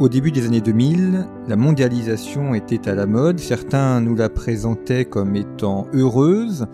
Au début des années 2000, la mondialisation était à la mode. Certains nous la présentaient comme étant heureuse.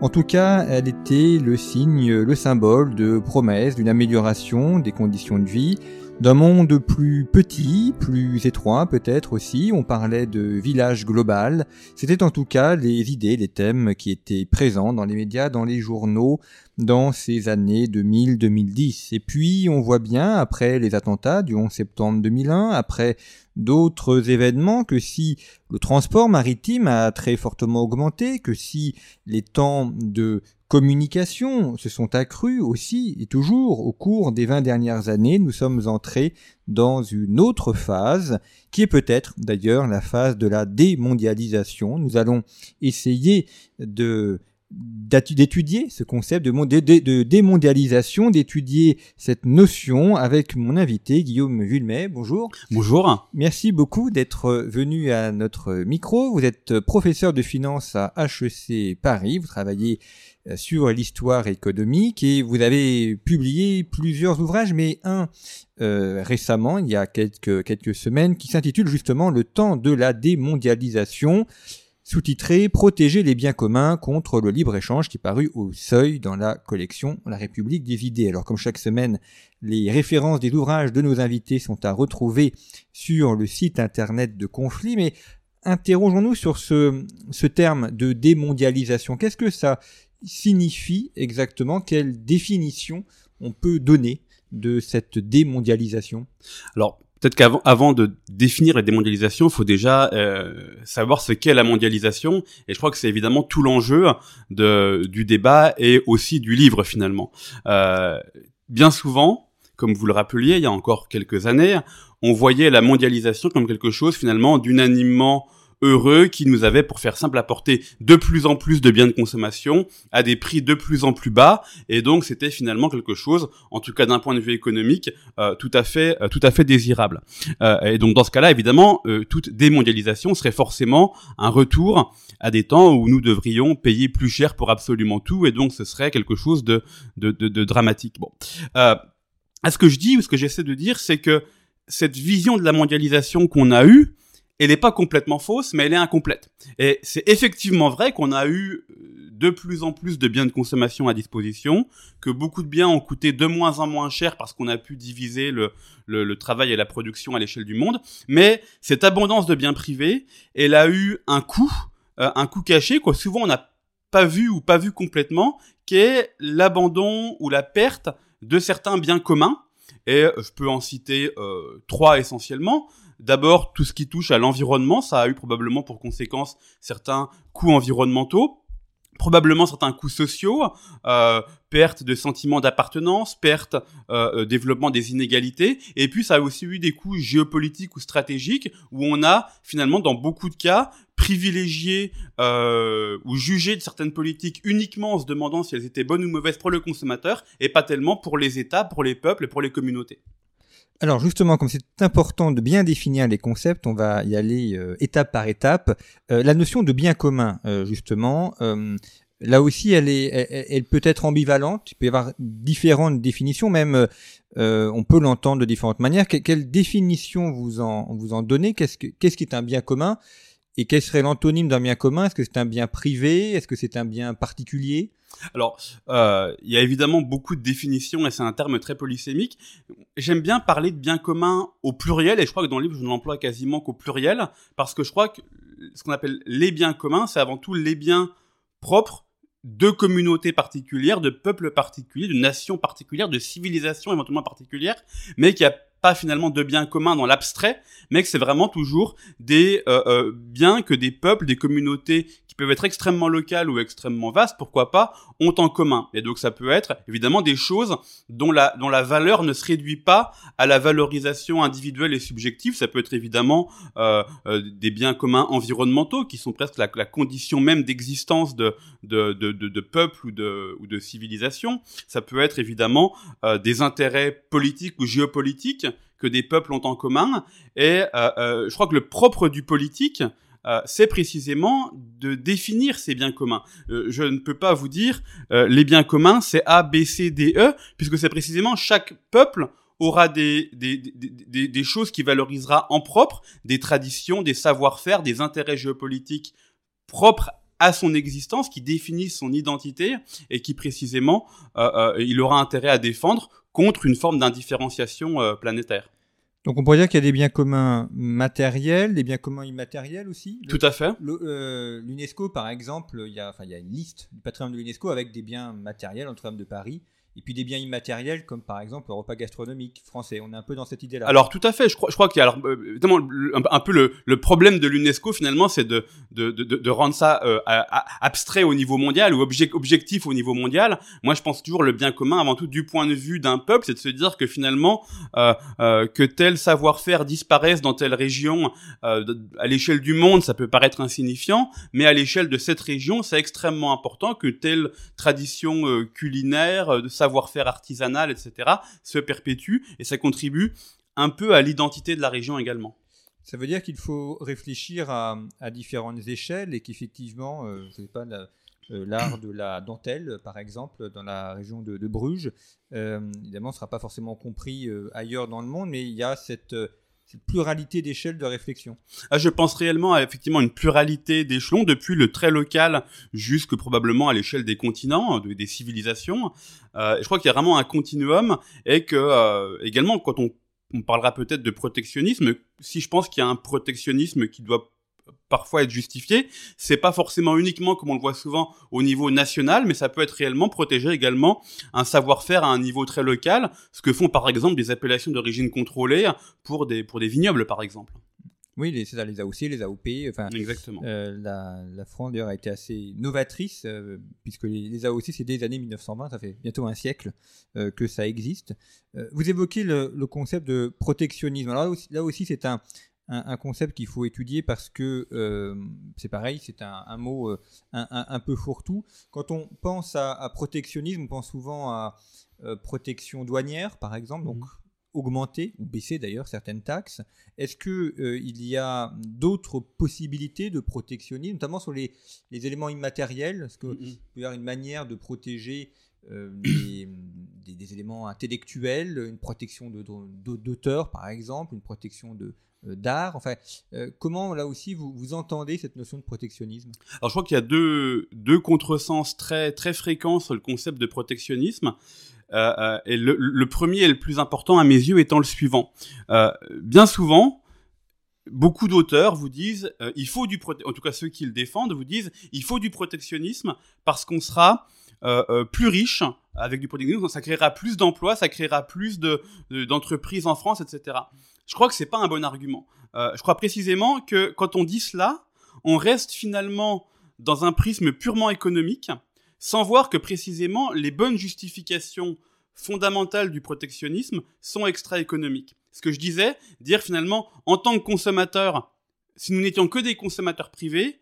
En tout cas, elle était le signe, le symbole de promesse, d'une amélioration des conditions de vie, d'un monde plus petit, plus étroit peut-être aussi. On parlait de village global. C'était en tout cas les idées, les thèmes qui étaient présents dans les médias, dans les journaux, dans ces années 2000-2010. Et puis on voit bien, après les attentats du 11 septembre 2001, après d'autres événements, que si le transport maritime a très fortement augmenté, que si les temps de communication se sont accrues aussi et toujours au cours des 20 dernières années, nous sommes entrés dans une autre phase qui est peut-être d'ailleurs la phase de la démondialisation. Nous allons essayer de d'étudier ce concept de, de, démondialisation, d'étudier cette notion avec mon invité Guillaume Vulmet. Bonjour. Bonjour. Merci beaucoup d'être venu à notre micro. Vous êtes professeur de finance à HEC Paris. Vous travaillez euh, sur l'histoire économique et vous avez publié plusieurs ouvrages, mais un euh, récemment, il y a quelques, quelques semaines, qui s'intitule justement Le temps de la démondialisation sous-titré Protéger les biens communs contre le libre-échange qui parut au seuil dans la collection La République des idées. Alors comme chaque semaine, les références des ouvrages de nos invités sont à retrouver sur le site internet de Conflit, mais interrogeons-nous sur ce, ce terme de démondialisation. Qu'est-ce que ça signifie exactement? Quelle définition on peut donner de cette démondialisation? Alors, Peut-être qu'avant avant de définir la démondialisation, il faut déjà euh, savoir ce qu'est la mondialisation. Et je crois que c'est évidemment tout l'enjeu de, du débat et aussi du livre finalement. Euh, bien souvent, comme vous le rappeliez, il y a encore quelques années, on voyait la mondialisation comme quelque chose finalement d'unanimement heureux qui nous avait, pour faire simple, apporté de plus en plus de biens de consommation à des prix de plus en plus bas. Et donc, c'était finalement quelque chose, en tout cas d'un point de vue économique, euh, tout à fait, euh, tout à fait désirable. Euh, et donc, dans ce cas-là, évidemment, toute démondialisation serait forcément un retour à des temps où nous devrions payer plus cher pour absolument tout. Et donc, ce serait quelque chose de, de, de, de dramatique. Bon. à ce que je dis ou ce que j'essaie de dire, c'est que cette vision de la mondialisation qu'on a eue, elle n'est pas complètement fausse, mais elle est incomplète. Et c'est effectivement vrai qu'on a eu euh, de plus en plus de biens de consommation à disposition, que beaucoup de biens ont coûté de moins en moins cher parce qu'on a pu diviser le, le, travail et la production à l'échelle du monde. Mais cette abondance de biens privés, elle a eu un coût, euh, un coût caché, quoi. Souvent on n'a pas vu ou pas vu complètement, qui est l'abandon ou la perte de certains biens communs. Et je peux en citer euh, trois essentiellement. D'abord, tout ce qui touche à l'environnement, ça a eu probablement pour conséquence certains coûts environnementaux probablement certains coûts sociaux, euh, perte de sentiment d'appartenance, perte, euh, euh, développement des inégalités, et puis ça a aussi eu des coûts géopolitiques ou stratégiques où on a finalement dans beaucoup de cas privilégié euh, ou jugé de certaines politiques uniquement en se demandant si elles étaient bonnes ou mauvaises pour le consommateur et pas tellement pour les États, pour les peuples et pour les communautés. Alors justement, comme c'est important de bien définir les concepts, on va y aller euh, étape par étape. Euh, la notion de bien commun, euh, justement, là aussi, elle, est, elle, peut être ambivalente. Il peut y avoir différentes définitions, même on peut l'entendre de différentes manières. quelle définition vous en, vous en donnez? Qu'est-ce qu'est-ce qui est un bien commun? Et quel serait l'antonyme d'un bien commun? Est-ce que c'est un bien privé? Est-ce que c'est un bien particulier? Alors, euh, il y a évidemment beaucoup de définitions et c'est un terme très polysémique. J'aime bien parler de bien commun au pluriel et je crois que dans le livre je ne l'emploie quasiment qu'au pluriel parce que je crois que ce qu'on appelle les biens communs, c'est avant tout les biens propres de communautés particulières, de peuples particuliers, de nations particulières, de civilisations éventuellement particulières, mais qui a pas finalement de biens communs dans l'abstrait, mais que c'est vraiment toujours des euh, euh, biens que des peuples, des communautés qui peuvent être extrêmement locales ou extrêmement vastes, pourquoi pas, ont en commun. Et donc ça peut être évidemment des choses dont la, dont la valeur ne se réduit pas à la valorisation individuelle et subjective. Ça peut être évidemment euh, euh, des biens communs environnementaux qui sont presque la, condition même d'existence de, de, de, de, de peuple ou de, ou de civilisation. Ça peut être évidemment euh, des intérêts politiques ou géopolitiques que des peuples ont en commun. Et euh, euh, je crois que le propre du politique, euh, c'est précisément de définir ces biens communs. Euh, je ne peux pas vous dire euh, les biens communs, c'est A, B, C, D, E, puisque c'est précisément chaque peuple aura des, des, des, des, des choses qui valorisera en propre, des traditions, des savoir-faire, des intérêts géopolitiques propres à son existence, qui définissent son identité et qui précisément euh, euh, il aura intérêt à défendre contre une forme d'indifférenciation euh, planétaire. Donc on pourrait dire qu'il y a des biens communs matériels, des biens communs immatériels aussi. Tout à fait. Euh, L'UNESCO, par exemple, il y, a, enfin, il y a une liste du patrimoine de l'UNESCO avec des biens matériels, Notre-Dame de Paris, et puis des biens immatériels comme par exemple le repas gastronomique français. On est un peu dans cette idée-là. Alors tout à fait, je crois, je crois qu'il y a alors, euh, évidemment un, un peu le, le problème de l'UNESCO finalement, c'est de, de, de, de rendre ça euh, à- à- abstrait au niveau mondial ou obje- objectif au niveau mondial. Moi, je pense toujours le bien commun avant tout du point de vue d'un peuple, c'est de se dire que finalement euh, euh, que tel savoir-faire disparaisse dans telle région euh, à l'échelle du monde, ça peut paraître insignifiant, mais à l'échelle de cette région, c'est extrêmement important que telle tradition euh, culinaire, de savoir-faire artisanal, etc., se perpétue et ça contribue un peu à l'identité de la région également. Ça veut dire qu'il faut réfléchir à, différentes échelles et qu'effectivement, euh, je sais pas, euh, l'art de la dentelle, par exemple, dans la région de, Bruges, euh, évidemment, ne sera pas forcément compris ailleurs dans le monde, mais il y a cette, cette pluralité d'échelles de réflexion. Ah, je pense réellement à effectivement une pluralité d'échelons, depuis le très local jusque probablement à l'échelle des continents, de- des civilisations. Euh, je crois qu'il y a vraiment un continuum et que euh, également quand on parlera peut-être de protectionnisme, si je pense qu'il y a un protectionnisme qui doit parfois être justifié, c'est pas forcément uniquement comme on le voit souvent au niveau national, mais ça peut être réellement protéger également un savoir-faire à un niveau très local, ce que font par exemple des appellations d'origine contrôlée pour des pour des vignobles par exemple. Oui, les- c'est ça, les AOC, les AOP, enfin, Exactement. Euh, la, la France d'ailleurs a été assez novatrice euh, puisque les, les AOC c'est dès les années 1920, ça fait bientôt un siècle euh, que ça existe. Vous évoquez le, le concept de protectionnisme. Alors là aussi, là aussi, c'est un, un, un concept qu'il faut étudier parce que euh, c'est pareil, c'est un, un mot euh, un, peu fourre-tout. Quand on pense à, à protectionnisme, on pense souvent à euh, protection douanière par exemple, donc augmenter ou baisser d'ailleurs certaines taxes. Est-ce que euh, il y a d'autres possibilités de protectionnisme, notamment sur les, les éléments immatériels? Est-ce qu'il Mhm. peut y avoir une manière de protéger euh, des, des- des éléments intellectuels, une protection de- de- d'auteur par exemple, une protection de d'art Enfin, euh, comment là aussi vous, entendez cette notion de protectionnisme? Alors je crois qu'il y a deux, deux contresens très, très fréquents sur le concept de protectionnisme. Euh, euh, et le, premier et le plus important à mes yeux étant le suivant. Euh, bien souvent, beaucoup d'auteurs vous disent, euh, il faut du en tout cas ceux qui le défendent vous disent, il faut du protectionnisme parce qu'on sera euh, euh, plus riche avec du protectionnisme, ça créera plus d'emplois, ça créera plus de de- d'entreprises en France, etc. Je crois que c'est pas un bon argument. Euh, je crois précisément que quand on dit cela, on reste finalement dans un prisme purement économique, sans voir que précisément les bonnes justifications fondamentales du protectionnisme sont extra-économiques. Ce que je disais, dire finalement, en tant que consommateur, si nous n'étions que des consommateurs privés,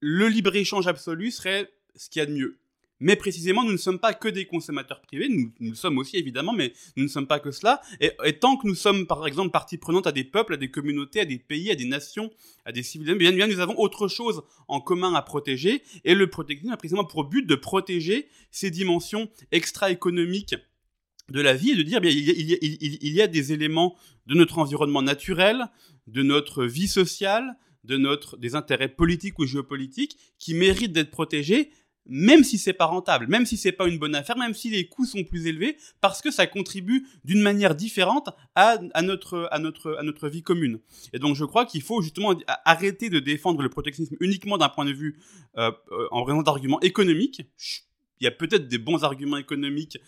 le libre-échange absolu serait ce qu'il y a de mieux. Mais précisément, nous ne sommes pas que des consommateurs privés, nous, le sommes aussi évidemment, mais nous ne sommes pas que cela. Et, tant que nous sommes, par exemple, partie prenante à des peuples, à des communautés, à des pays, à des nations, à des civilisations, bien, bien nous avons autre chose en commun à protéger. Et le protectionnisme a précisément pour but de protéger ces dimensions extra-économiques de la vie et de dire bien il y, a, il y a des éléments de notre environnement naturel, de notre vie sociale, de notre des intérêts politiques ou géopolitiques qui méritent d'être protégés même si c'est pas rentable, même si c'est pas une bonne affaire, même si les coûts sont plus élevés, parce que ça contribue d'une manière différente à, notre, à, notre, à notre vie commune. Et donc je crois qu'il faut justement arrêter de défendre le protectionnisme uniquement d'un point de vue euh, euh, en raison d'arguments économiques. Il y a peut-être des bons arguments économiques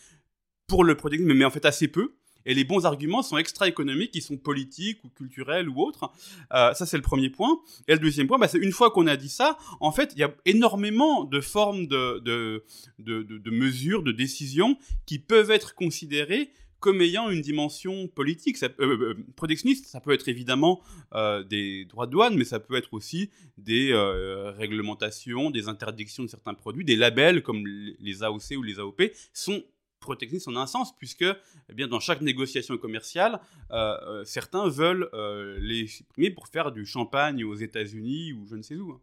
pour le protectionnisme, mais en fait assez peu. Et les bons arguments sont extra-économiques, ils sont politiques ou culturels ou autres. Euh, ça, c'est le premier point. Et le deuxième point, bah, c'est une fois qu'on a dit ça, en fait, il y a énormément de formes de, de, de, de mesures, de décisions qui peuvent être considérées comme ayant une dimension politique. Ça, euh, euh, protectionniste, ça peut être évidemment des droits de douane, mais ça peut être aussi des réglementations, des interdictions de certains produits, des labels comme les AOC ou les AOP sont protectionnistes en un sens, puisque eh bien, dans chaque négociation commerciale, certains veulent les supprimer pour faire du champagne aux États-Unis ou je ne sais où. Hein.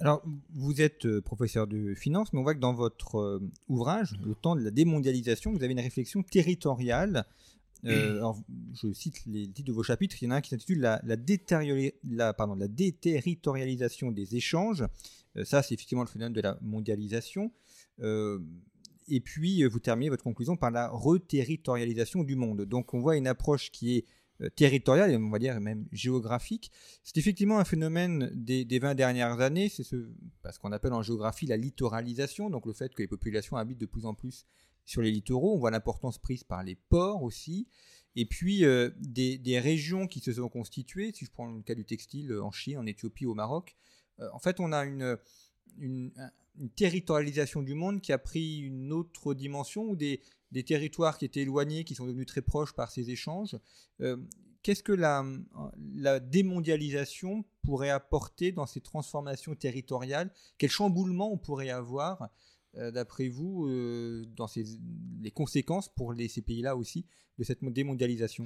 Alors, vous êtes euh, professeur de finance, mais on voit que dans votre euh, ouvrage, Le temps de la démondialisation, vous avez une réflexion territoriale. Euh, alors, je cite les titres de vos chapitres. Il y en a un qui s'intitule la, la, la, déterritorialisation des échanges. ça, c'est effectivement le phénomène de la mondialisation. Et puis, vous terminez votre conclusion par la reterritorialisation du monde. Donc, on voit une approche qui est euh, territorial et on va dire même géographique. C'est effectivement un phénomène des, 20 dernières années, c'est ce, qu'on appelle en géographie la littoralisation, donc le fait que les populations habitent de plus en plus sur les littoraux. On voit l'importance prise par les ports aussi. Et puis euh, des, régions qui se sont constituées, si je prends le cas du textile en Chine, en Éthiopie, au Maroc, euh, en fait on a une, une, territorialisation du monde qui a pris une autre dimension où des, des territoires qui étaient éloignés, qui sont devenus très proches par ces échanges. Euh, qu'est-ce que la, la, démondialisation pourrait apporter dans ces transformations territoriales? Quel chamboulement on pourrait avoir, euh, d'après vous, euh, dans ces, les conséquences pour ces pays-là aussi de cette démondialisation?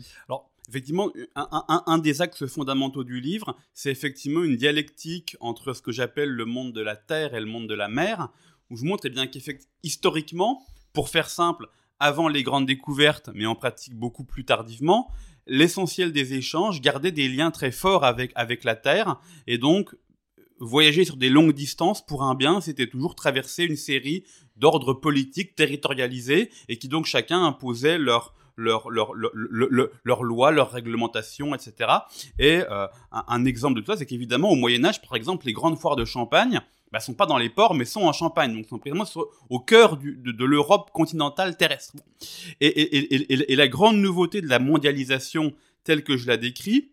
Effectivement, un, des axes fondamentaux du livre, c'est effectivement une dialectique entre ce que j'appelle le monde de la terre et le monde de la mer, où je montre eh bien qu'historiquement, pour faire simple, avant les grandes découvertes, mais en pratique beaucoup plus tardivement, l'essentiel des échanges gardait des liens très forts avec, avec la Terre, et donc voyager sur des longues distances pour un bien, c'était toujours traverser une série d'ordres politiques territorialisés, et qui donc chacun imposait leur, leur, leur, leur, lois, leurs réglementations, etc. Et euh, un, exemple de tout ça, c'est qu'évidemment, au Moyen Âge, par exemple, les grandes foires de Champagne, bah, sont pas dans les ports, mais sont en Champagne, donc sont précisément au cœur de, l'Europe continentale terrestre. Et, et, la grande nouveauté de la mondialisation telle que je la décris,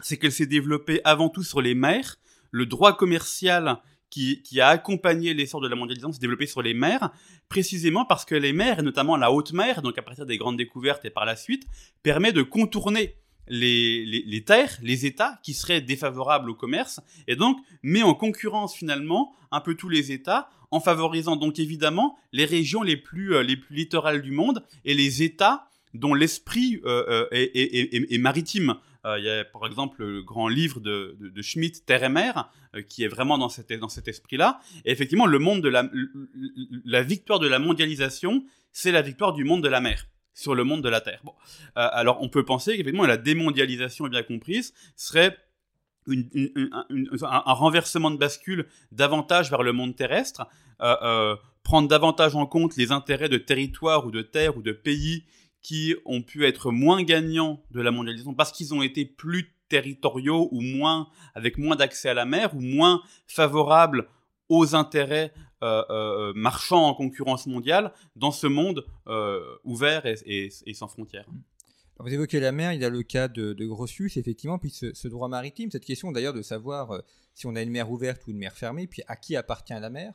c'est qu'elle s'est développée avant tout sur les mers. Le droit commercial qui, qui a accompagné l'essor de la mondialisation s'est développé sur les mers, précisément parce que les mers, et notamment la haute mer, donc à partir des grandes découvertes et par la suite, permet de contourner les, les, terres, les États qui seraient défavorables au commerce, et donc met en concurrence finalement un peu tous les États, en favorisant donc évidemment les régions les plus, euh, les plus littorales du monde et les États dont l'esprit euh, euh, est, est, est, maritime. Il y a par exemple le grand livre de, de, Schmitt, Terre et mer, qui est vraiment dans cet, esprit-là. Et effectivement, le monde de la, victoire de la mondialisation, c'est la victoire du monde de la mer sur le monde de la Terre. Euh, alors on peut penser qu'effectivement la démondialisation bien comprise serait un, renversement de bascule davantage vers le monde terrestre, euh, euh, prendre davantage en compte les intérêts de territoires ou de terres ou de pays qui ont pu être moins gagnants de la mondialisation parce qu'ils ont été plus territoriaux ou moins avec moins d'accès à la mer ou moins favorables aux intérêts euh, euh, marchant en concurrence mondiale dans ce monde euh, ouvert et, sans frontières. vous évoquez la mer, il y a le cas de, de effectivement, puis ce, droit maritime, cette question d'ailleurs de savoir si on a une mer ouverte ou une mer fermée, puis à qui appartient la mer.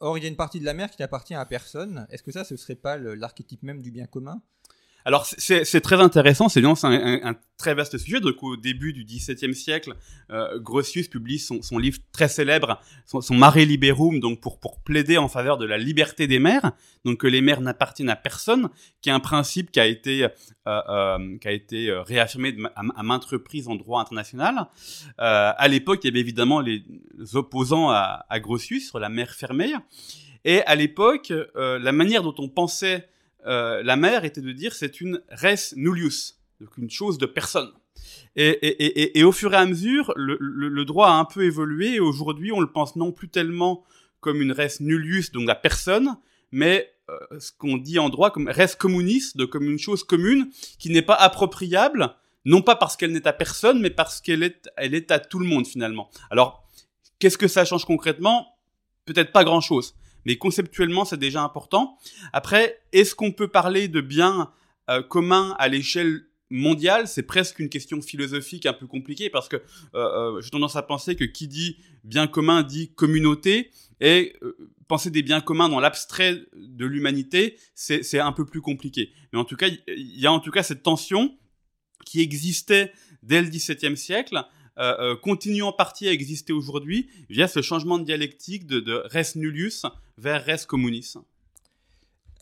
Or, il y a une partie de la mer qui n'appartient à personne. Est-ce que ça, ce serait pas l'archétype même du bien commun? Alors c'est très intéressant, c'est bien, c'est un, très vaste sujet. Donc au début du XVIIe siècle, euh, Grotius publie son, son, livre très célèbre, son, son Mare Liberum, donc pour pour plaider en faveur de la liberté des mers, donc que les mers n'appartiennent à personne, qui est un principe qui a été euh, euh, qui a été euh, réaffirmé à, maintes reprises en droit international. Euh, à l'époque, il y avait évidemment les opposants à, à Grotius sur la mer fermée, et à l'époque, euh, la manière dont on pensait euh, la mer était de dire c'est une res nullius, donc une chose de personne. Et, au fur et à mesure, le, droit a un peu évolué et aujourd'hui on le pense non plus tellement comme une res nullius, donc la personne, mais euh, ce qu'on dit en droit comme res communis, de comme une chose commune qui n'est pas appropriable, non pas parce qu'elle n'est à personne, mais parce qu'elle est, elle est à tout le monde finalement. Alors, qu'est-ce que ça change concrètement? Peut-être pas grand-chose mais conceptuellement c'est déjà important. Après, est-ce qu'on peut parler de biens commun à l'échelle mondiale, c'est presque une question philosophique un peu compliquée parce que euh, euh, j'ai tendance à penser que qui dit bien commun dit communauté et euh, penser des biens communs dans l'abstrait de l'humanité, c'est un peu plus compliqué. Mais en tout cas, il y a en tout cas cette tension qui existait dès le XVIIe siècle, continue en partie à exister aujourd'hui via ce changement de dialectique de, res nullius vers res communis.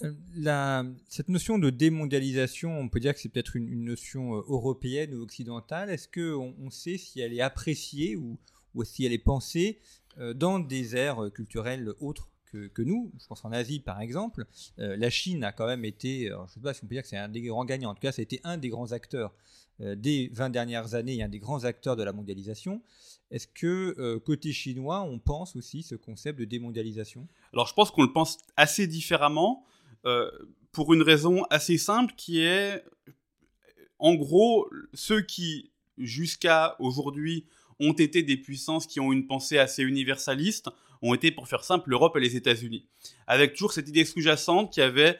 Euh, cette notion de démondialisation, on peut dire que c'est peut-être une, notion euh, européenne ou occidentale. Est-ce qu'on on sait si elle est appréciée ou, ou si elle est pensée euh, dans des aires culturelles autres? Que, nous Je pense en Asie, par exemple. la Chine a quand même été, je ne sais pas si on peut dire que c'est un des grands gagnants, en tout cas, ça a été un des grands acteurs des 20 dernières années et un des grands acteurs de la mondialisation. Est-ce que côté chinois, on pense aussi ce concept de démondialisation? Alors je pense qu'on le pense assez différemment. Euh, pour une raison assez simple qui est, en gros, ceux qui, jusqu'à aujourd'hui, ont été des puissances qui ont une pensée assez universaliste, ont été, pour faire simple, l'Europe et les États-Unis. Avec toujours cette idée sous-jacente qu'il y avait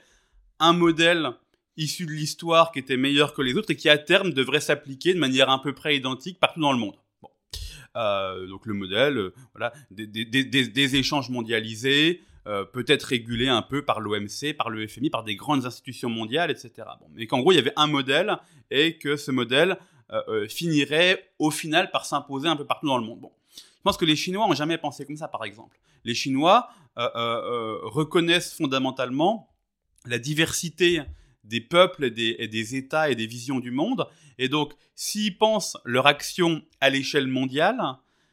un modèle issu de l'histoire qui était meilleur que les autres et qui, à terme, devrait s'appliquer de manière à peu près identique partout dans le monde. Euh, donc le modèle, euh, voilà, des, échanges mondialisés, euh, peut-être régulé un peu par l'OMC, par le FMI, par des grandes institutions mondiales, etc. Mais qu'en gros, il y avait un modèle et que ce modèle finirait au final par s'imposer un peu partout dans le monde. Je pense que les Chinois n'ont jamais pensé comme ça, par exemple. Les Chinois reconnaissent fondamentalement la diversité des peuples et des, et des, États et des visions du monde. Et donc, s'ils pensent leur action à l'échelle mondiale,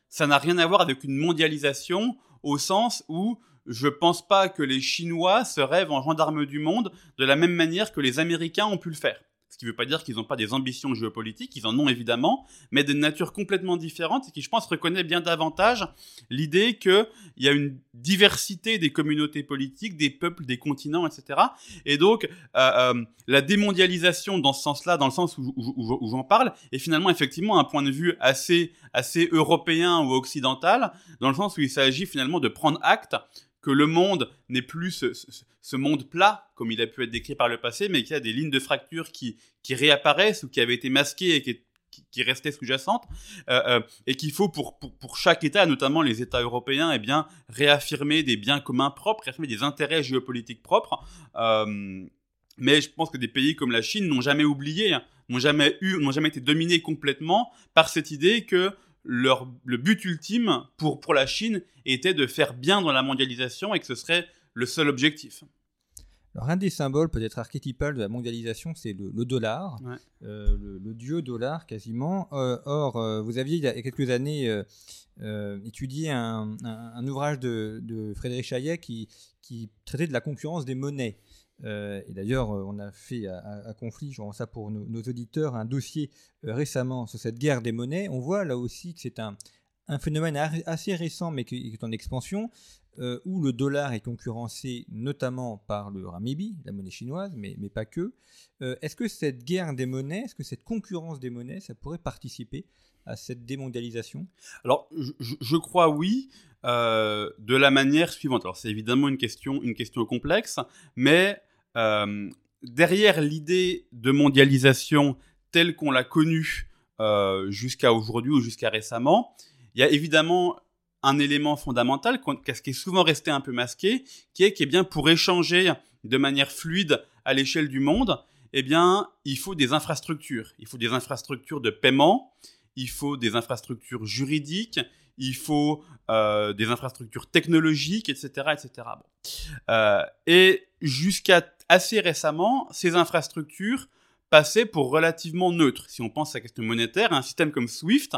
ça n'a rien à voir avec une mondialisation au sens où je pense pas que les Chinois se rêvent en gendarmes du monde de la même manière que les Américains ont pu le faire. Ce qui ne veut pas dire qu'ils n'ont pas des ambitions géopolitiques, ils en ont évidemment, mais de nature complètement différente et qui, je pense, reconnaît bien davantage l'idée qu'il y a une diversité des communautés politiques, des peuples, des continents, etc. Et donc, euh, euh, la démondialisation dans ce sens-là, dans le sens où, où j'en parle, est finalement effectivement un point de vue assez, assez européen ou occidental, dans le sens où il s'agit finalement de prendre acte que le monde n'est plus ce, monde plat, comme il a pu être décrit par le passé, mais qu'il y a des lignes de fracture qui, réapparaissent ou qui avaient été masquées et qui, restaient sous-jacentes, euh, euh, et qu'il faut pour, chaque État, notamment les États européens, eh bien, réaffirmer des biens communs propres, réaffirmer des intérêts géopolitiques propres. Euh, mais je pense que des pays comme la Chine n'ont jamais oublié, hein, n'ont jamais n'ont jamais été dominés complètement par cette idée que leur, le but ultime pour, pour la Chine était de faire bien dans la mondialisation et que ce serait le seul objectif. Alors un des symboles peut-être archétypal de la mondialisation, c'est le, dollar, euh, le, dieu dollar quasiment. Euh, or, euh, vous aviez il y a quelques années étudié un, ouvrage de, Frédéric Chaillet qui, qui, traitait de la concurrence des monnaies. Euh, et d'ailleurs, euh, on a fait à, conflit, je rends ça pour nos, auditeurs, un dossier euh, récemment sur cette guerre des monnaies. On voit là aussi que c'est un, phénomène assez récent, mais qui est en expansion, où le dollar est concurrencé notamment par le RMB, la monnaie chinoise, mais, pas que. est-ce que cette guerre des monnaies, est-ce que cette concurrence des monnaies, ça pourrait participer à cette démondialisation? Alors, je, crois oui, de la manière suivante. Alors, c'est évidemment une question, une question complexe, mais euh, derrière l'idée de mondialisation telle qu'on l'a connue euh, jusqu'à aujourd'hui ou jusqu'à récemment, il y a évidemment un élément fondamental qui est souvent resté un peu masqué, qui est que bien pour échanger de manière fluide à l'échelle du monde, eh bien, il faut des infrastructures. Il faut des infrastructures de paiement, il faut des infrastructures juridiques, il faut euh, des infrastructures technologiques, etc., etc. Euh, et jusqu'à assez récemment, ces infrastructures passaient pour relativement neutres. Si on pense à la question monétaire, un système comme SWIFT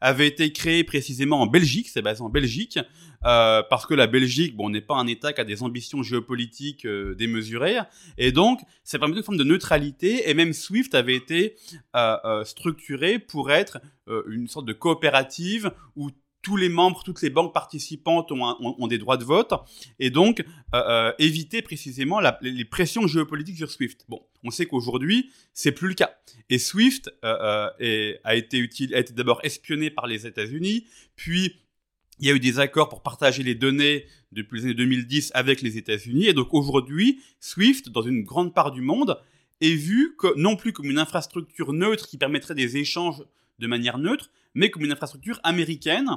avait été créé précisément en Belgique, c'est basé en Belgique, euh, parce que la Belgique, bon, n'est pas un État qui a des ambitions géopolitiques euh, démesurées, et donc ça permet une forme de neutralité, et même SWIFT avait été euh, structuré pour être une sorte de coopérative où tous les membres, toutes les banques participantes ont, des droits de vote, et donc euh, euh, éviter précisément les pressions géopolitiques sur SWIFT. Bon, on sait qu'aujourd'hui, c'est plus le cas. Et SWIFT euh, a été, utile, a été d'abord espionné par les États-Unis, puis il y a eu des accords pour partager les données depuis les années 2010 avec les États-Unis, et donc aujourd'hui, SWIFT, dans une grande part du monde, est vu non plus comme une infrastructure neutre qui permettrait des échanges de manière neutre, mais comme une infrastructure américaine.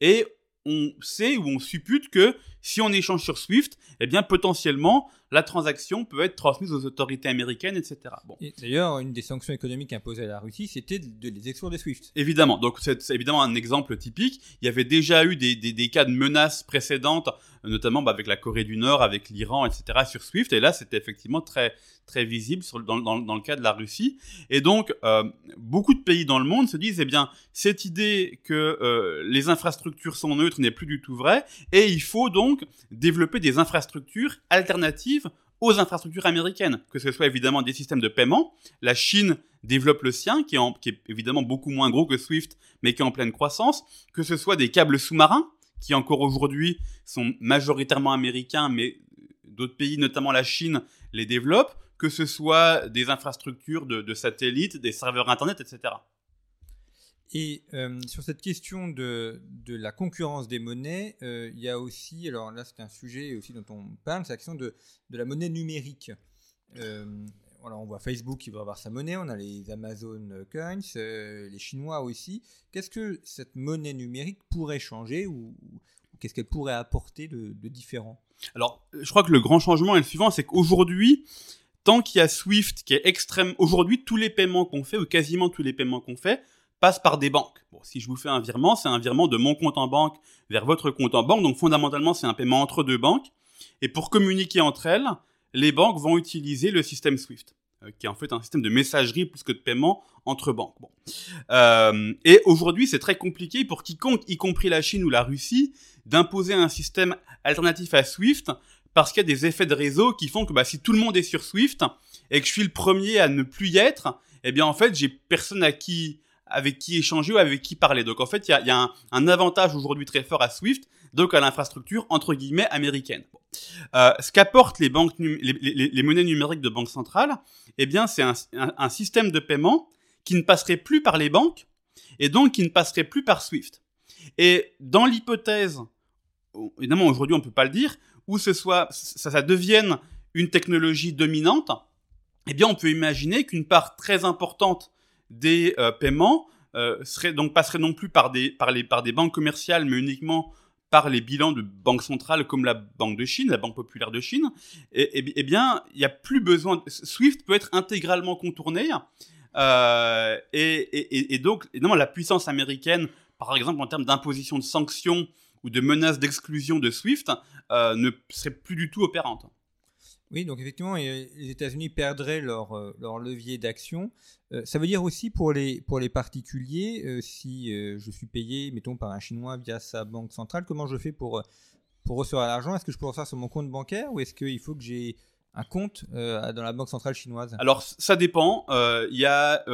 Et on sait ou on suppute que si on échange sur Swift, eh bien potentiellement la transaction peut être transmise aux autorités américaines, etc. Bon. D'ailleurs, une des sanctions économiques imposées à la Russie, c'était de les exclure de SWIFT. Évidemment, donc c'est évidemment un exemple typique. Il y avait déjà eu des, des, des cas de menaces précédentes, notamment bah, avec la Corée du Nord, avec l'Iran, etc. sur SWIFT, et là c'était effectivement très très visible sur, dans, dans, dans, le cas de la Russie. Et donc, euh, beaucoup de pays dans le monde se disent, eh bien, cette idée que euh, les infrastructures sont neutres n'est plus du tout vraie, et il faut donc développer des infrastructures alternatives aux infrastructures américaines, que ce soit évidemment des systèmes de paiement. La Chine développe le sien, qui est, évidemment beaucoup moins gros que SWIFT, mais qui est en pleine croissance, que ce soit des câbles sous-marins, qui encore aujourd'hui sont majoritairement américains, mais d'autres pays, notamment la Chine, les développent, que ce soit des infrastructures de satellites, des serveurs Internet, etc. Et euh, sur cette question de, de, la concurrence des monnaies, euh, il y a aussi, alors là c'est un sujet aussi dont on parle, c'est la question de, de, la monnaie numérique. Euh, on voit Facebook qui va avoir sa monnaie, on a les Amazon Coins, les Chinois aussi. Qu'est-ce que cette monnaie numérique pourrait changer ou, qu'est-ce qu'elle pourrait apporter de, différent? Alors, je crois que le grand changement est le suivant, c'est qu'aujourd'hui, tant qu'il y a Swift qui est extrême, aujourd'hui tous les paiements qu'on fait, ou quasiment tous les paiements qu'on fait, passe par des banques. Bon, si je vous fais un virement, c'est un virement de mon compte en banque vers votre compte en banque. Donc fondamentalement, c'est un paiement entre deux banques. Et pour communiquer entre elles, les banques vont utiliser le système SWIFT, euh, qui est en fait un système de messagerie plus que de paiement entre banques. Bon. Euh, et aujourd'hui, c'est très compliqué pour quiconque, y compris la Chine ou la Russie, d'imposer un système alternatif à SWIFT parce qu'il y a des effets de réseau qui font que bah, si tout le monde est sur SWIFT et que je suis le premier à ne plus y être, eh bien en fait, j'ai personne à qui avec qui échanger ou avec qui parler. Donc en fait, il y a, y a un, avantage aujourd'hui très fort à Swift, donc à l'infrastructure entre guillemets américaine. Euh, ce qu'apportent les banques, les, les, les, monnaies numériques de banque centrale, eh bien c'est un, un, système de paiement qui ne passerait plus par les banques et donc qui ne passerait plus par Swift. Et dans l'hypothèse, évidemment aujourd'hui on peut pas le dire, où ce soit ça, ça devienne une technologie dominante, eh bien on peut imaginer qu'une part très importante des euh, paiements euh, donc passerait non plus par des, banques commerciales, mais uniquement par les bilans de banques centrales comme la Banque de Chine, la Banque populaire de Chine, et, et, bien, il n'y a plus besoin. SWIFT peut être intégralement contourné. Euh, et, donc, la puissance américaine, par exemple, en termes d'imposition de sanctions ou de menaces d'exclusion de SWIFT, euh, ne serait plus du tout opérante. Oui, donc effectivement, les États-Unis perdraient leur, euh, leur levier d'action. Euh, ça veut dire aussi pour les, pour les particuliers, euh, si je suis payé, mettons, par un Chinois via sa banque centrale, comment je fais pour, pour recevoir l'argent? Est-ce que je peux faire sur mon compte bancaire ou est-ce qu'il faut que j'ai un compte dans la banque centrale chinoise? Alors ça dépend. Il y a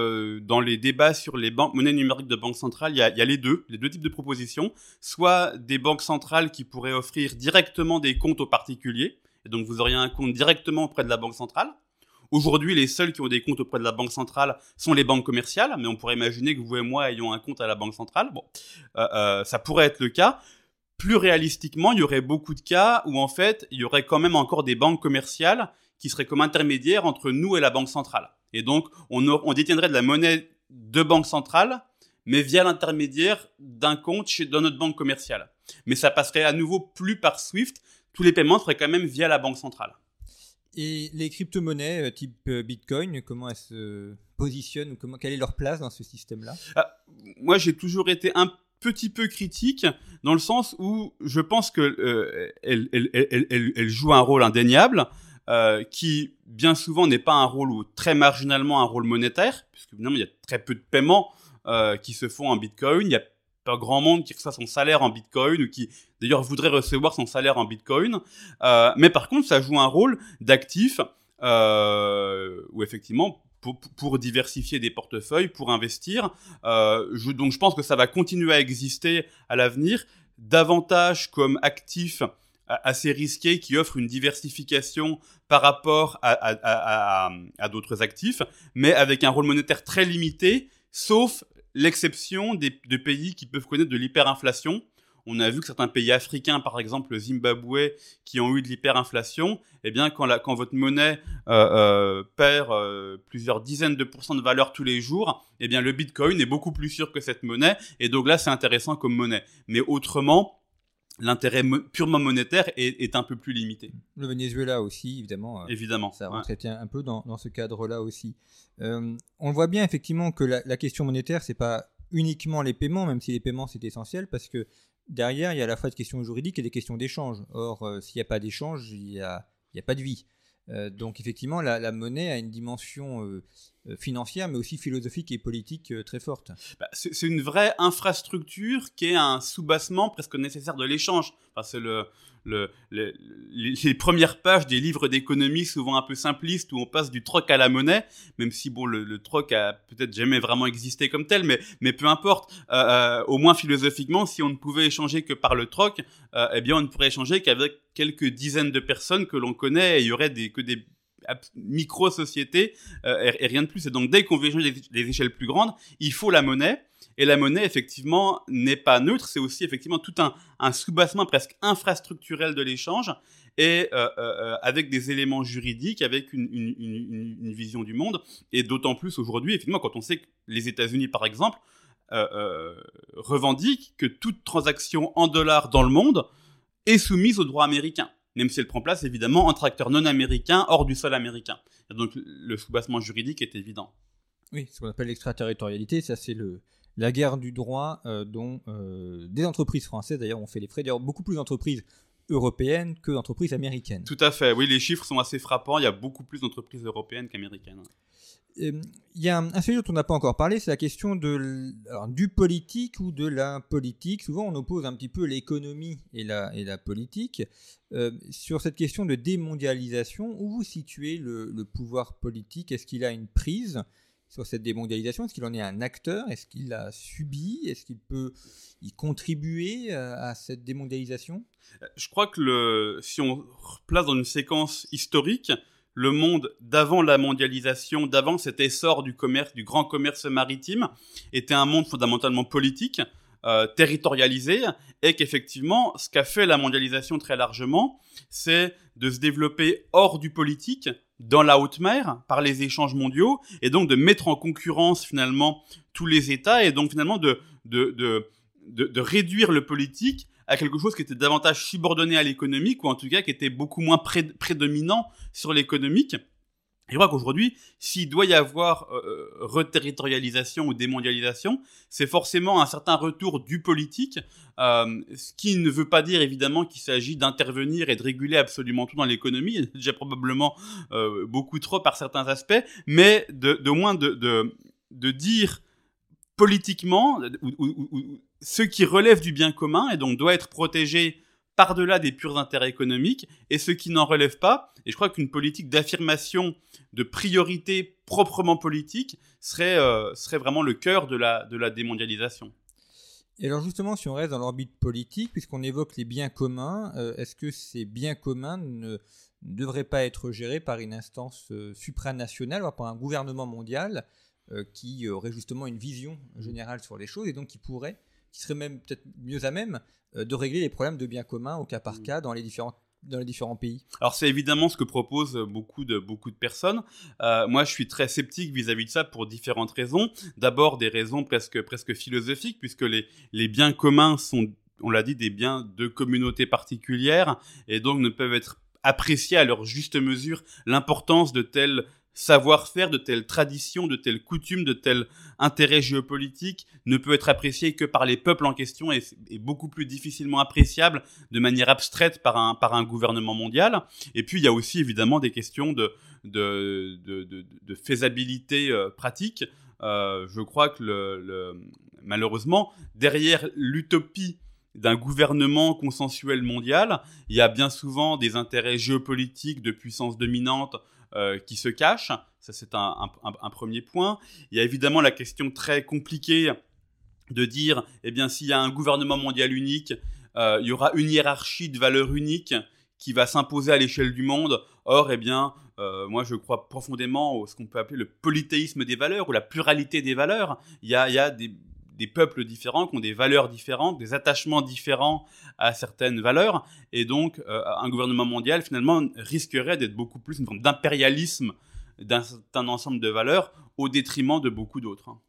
dans les débats sur les banques monnaies numériques de banque centrale, il y a, y a, les deux, les deux types de propositions. Soit des banques centrales qui pourraient offrir directement des comptes aux particuliers, et donc vous auriez un compte directement auprès de la banque centrale. Aujourd'hui, les seuls qui ont des comptes auprès de la banque centrale sont les banques commerciales, mais on pourrait imaginer que vous et moi ayons un compte à la banque centrale. Bon, euh, euh, ça pourrait être le cas. Plus réalistiquement, il y aurait beaucoup de cas où en fait, il y aurait quand même encore des banques commerciales qui seraient comme intermédiaires entre nous et la banque centrale. Et donc, on, on détiendrait de la monnaie de banque centrale, mais via l'intermédiaire d'un compte chez, dans notre banque commerciale. Mais ça passerait à nouveau plus par SWIFT, tous les paiements seraient quand même via la banque centrale. Et les crypto-monnaies euh, type euh, Bitcoin, comment elles se positionnent comment, Quelle est leur place dans ce système-là? Ah, Moi, j'ai toujours été un petit peu critique dans le sens où je pense que euh, elle, elle, elle, elle, joue un rôle indéniable. Euh, qui bien souvent n'est pas un rôle ou très marginalement un rôle monétaire, puisque évidemment il y a très peu de paiements euh, qui se font en Bitcoin, il y a pas grand monde qui reçoit son salaire en Bitcoin ou qui d'ailleurs voudrait recevoir son salaire en Bitcoin. Euh, mais par contre, ça joue un rôle d'actif euh, où effectivement pour, pour, diversifier des portefeuilles, pour investir. Euh, je, donc je pense que ça va continuer à exister à l'avenir, davantage comme actif assez risqué qui offre une diversification par rapport à, à, à, à d'autres actifs, mais avec un rôle monétaire très limité, sauf l'exception des, de pays qui peuvent connaître de l'hyperinflation. On a vu que certains pays africains, par exemple le Zimbabwe, qui ont eu de l'hyperinflation, eh bien, quand, la, quand votre monnaie euh, euh, perd euh, plusieurs dizaines de pourcents de valeur tous les jours, eh bien, le Bitcoin est beaucoup plus sûr que cette monnaie. Et donc là, c'est intéressant comme monnaie. Mais autrement, l'intérêt purement monétaire est, un peu plus limité. Le Venezuela aussi, évidemment. Évidemment. Ça rentrait un peu dans, dans ce cadre-là aussi. on voit bien effectivement que la, la question monétaire, c'est pas uniquement les paiements, même si les paiements c'est essentiel, parce que derrière, il y a à la fois des questions juridiques et des questions d'échange. Or, euh, s'il n'y a pas d'échange, il n'y a, a, pas de vie. Euh, donc effectivement, la, monnaie a une dimension euh, financière, mais aussi philosophique et politique très forte. Bah, c'est une vraie infrastructure qui est un soubassement presque nécessaire de l'échange. Enfin, c'est le, le, les, premières pages des livres d'économie souvent un peu simplistes où on passe du troc à la monnaie, même si bon le, troc a peut-être jamais vraiment existé comme tel, mais mais peu importe. Euh, euh, au moins philosophiquement, si on ne pouvait échanger que par le troc, euh, eh bien on ne pourrait échanger qu'avec quelques dizaines de personnes que l'on connaît et il y aurait des, que des micro-sociétés et, rien de plus. Et donc dès qu'on veut échanger des échelles plus grandes, il faut la monnaie. Et la monnaie, effectivement, n'est pas neutre, c'est aussi effectivement tout un, un soubassement presque infrastructurel de l'échange, et euh, euh, euh, avec des éléments juridiques, avec une, vision du monde, et d'autant plus aujourd'hui, effectivement, quand on sait que les États-Unis, par exemple, revendiquent que toute transaction en dollars dans le monde est soumise au droit américain même si elle prend place évidemment entre acteurs non américains hors du sol américain. donc le soubassement juridique est évident. Oui, ce qu'on appelle l'extraterritorialité, ça c'est le, la guerre du droit euh, dont euh, des entreprises françaises d'ailleurs ont fait les frais. D'ailleurs, beaucoup plus d'entreprises européennes que d'entreprises américaines. Tout à fait, oui, les chiffres sont assez frappants. Il y a beaucoup plus d'entreprises européennes qu'américaines. Il y a un, sujet dont on n'a pas encore parlé, c'est la question de, du politique ou de la politique. Souvent, on oppose un petit peu l'économie et la, et la politique. Euh, sur cette question de démondialisation, où vous situez le, le pouvoir politique? Est-ce qu'il a une prise? Sur cette démondialisation? Est-ce qu'il en est un acteur? Est-ce qu'il l'a subi? Est-ce qu'il peut y contribuer euh, à cette démondialisation? Je crois que si on place dans une séquence historique, le monde d'avant la mondialisation, d'avant cet essor du commerce, du grand commerce maritime, était un monde fondamentalement politique, euh, territorialisé, et qu'effectivement, ce qu'a fait la mondialisation très largement, c'est de se développer hors du politique, dans la haute mer par les échanges mondiaux et donc de mettre en concurrence finalement tous les États et donc finalement de, de, de, de, réduire le politique à quelque chose qui était davantage subordonné à l'économique ou en tout cas qui était beaucoup moins prédominant sur l'économique je crois qu'aujourd'hui, s'il doit y avoir euh, euh, reterritorialisation ou démondialisation, c'est forcément un certain retour du politique, euh, ce qui ne veut pas dire évidemment qu'il s'agit d'intervenir et de réguler absolument tout dans l'économie, déjà probablement beaucoup trop par certains aspects, mais de, de moins de, de, de dire politiquement ce qui relève du bien commun et donc doit être protégé par-delà des purs intérêts économiques et ce qui n'en relève pas. Et je crois qu'une politique d'affirmation de priorité proprement politique serait, euh, serait vraiment le cœur de la, de la démondialisation. Et alors justement, si on reste dans l'orbite politique, puisqu'on évoque les biens communs, euh, est-ce que ces biens communs ne, devraient pas être gérés par une instance euh, supranationale, ou par un gouvernement mondial qui aurait justement une vision générale sur les choses et donc qui pourrait, qui serait même peut-être mieux à même de régler les problèmes de biens communs au cas par mmh. cas dans les différentes dans les différents pays Alors c'est évidemment ce que proposent beaucoup de, beaucoup de personnes. Euh, moi je suis très sceptique vis-à-vis de ça pour différentes raisons. D'abord des raisons presque, presque philosophiques puisque les, les biens communs sont, on l'a dit, des biens de communautés particulières et donc ne peuvent être appréciés à leur juste mesure l'importance de telles savoir-faire, de telles traditions, de telles coutumes, de tels intérêts géopolitiques ne peut être apprécié que par les peuples en question et est beaucoup plus difficilement appréciable de manière abstraite par un, par un gouvernement mondial. Et puis il y a aussi évidemment des questions de, faisabilité euh, pratique. Euh, je crois que malheureusement, derrière l'utopie d'un gouvernement consensuel mondial, il y a bien souvent des intérêts géopolitiques de puissances dominantes euh, qui se cachent. Ça, c'est un, premier point. Il y a évidemment la question très compliquée de dire, eh bien, s'il y a un gouvernement mondial unique, euh, il y aura une hiérarchie de valeurs uniques qui va s'imposer à l'échelle du monde. Or, eh bien, euh, moi, je crois profondément au ce qu'on peut appeler le polythéisme des valeurs ou la pluralité des valeurs. Il y a, il y a des, des peuples différents, qui ont des valeurs différentes, des attachements différents à certaines valeurs. Et donc, euh, un gouvernement mondial, finalement, risquerait d'être beaucoup plus une forme d'impérialisme d'un certain ensemble de valeurs au détriment de beaucoup d'autres. Hein.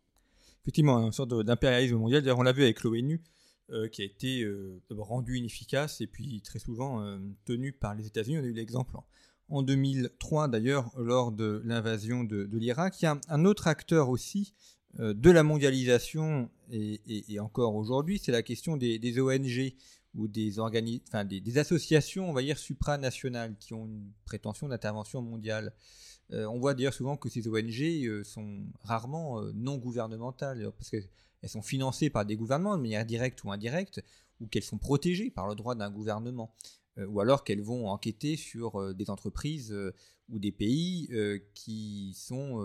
Effectivement, une sorte d'impérialisme mondial. D'ailleurs, on l'a vu avec l'ONU, euh, qui a été euh, rendu inefficace et puis très souvent tenu par les États-Unis. On a eu l'exemple en 2003 d'ailleurs lors de l'invasion de, l'Irak. Il y a un, autre acteur aussi de la mondialisation et, encore aujourd'hui, c'est la question des, ONG ou des, des, associations, on va dire, supranationales qui ont une prétention d'intervention mondiale. Euh, on voit d'ailleurs souvent que ces ONG euh, sont rarement non gouvernementales, parce qu'elles sont financées par des gouvernements de manière directe ou indirecte, ou qu'elles sont protégées par le droit d'un gouvernement. Euh, ou alors qu'elles vont enquêter sur euh, des entreprises euh, ou des pays qui sont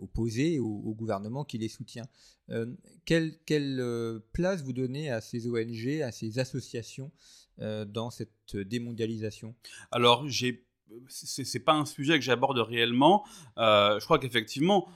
opposés au, gouvernement qui les soutient. quelle, place vous donnez à ces ONG, à ces associations dans cette démondialisation? Alors, j'ai c'est pas un sujet que j'aborde réellement. je crois qu'effectivement,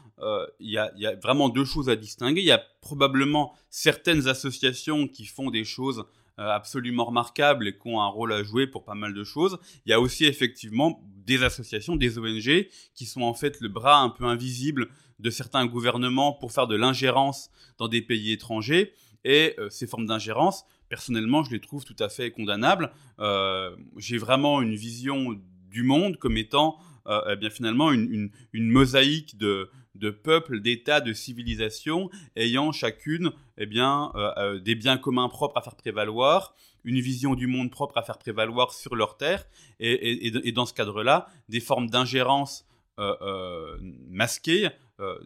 il y, a vraiment deux choses à distinguer. Il y a probablement certaines associations qui font des choses absolument remarquables et qui ont un rôle à jouer pour pas mal de choses. Il y a aussi effectivement des associations, des ONG, qui sont en fait le bras un peu invisible de certains gouvernements pour faire de l'ingérence dans des pays étrangers. Et euh, ces formes d'ingérence, personnellement, je les trouve tout à fait condamnables. Euh, j'ai vraiment une vision du monde comme étant eh bien finalement une, mosaïque de, peuples, d'États, de civilisations ayant chacune eh bien, euh, euh, des biens communs propres à faire prévaloir, une vision du monde propre à faire prévaloir sur leur terre, et, dans ce cadre-là, des formes d'ingérence euh, masquées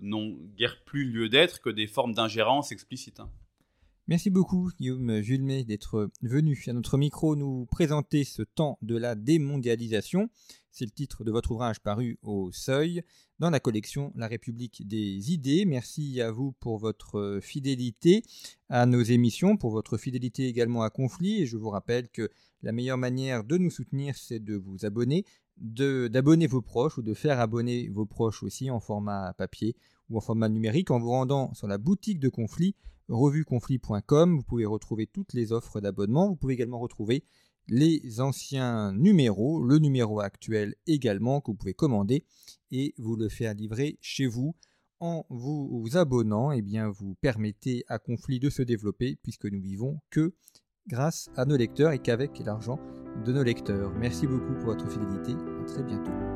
n'ont guère plus lieu d'être que des formes d'ingérence explicites. Merci beaucoup Guillaume Julmet d'être venu à notre micro nous présenter ce temps de la démondialisation. C'est le titre de votre ouvrage paru au Seuil dans la collection La République des idées. Merci à vous pour votre fidélité à nos émissions, pour votre fidélité également à Conflit. Et je vous rappelle que la meilleure manière de nous soutenir, c'est de vous abonner, d'abonner vos proches ou de faire abonner vos proches aussi en format papier ou en format numérique en vous rendant sur la boutique de Conflit, revueconflit.com. Vous pouvez retrouver toutes les offres d'abonnement. Vous pouvez également retrouver les anciens numéros, le numéro actuel également que vous pouvez commander et vous le faire livrer chez vous. En vous, abonnant, et eh bien, vous permettez à Conflit de se développer puisque nous vivons que grâce à nos lecteurs et qu'avec l'argent de nos lecteurs. Merci beaucoup pour votre fidélité. À très bientôt.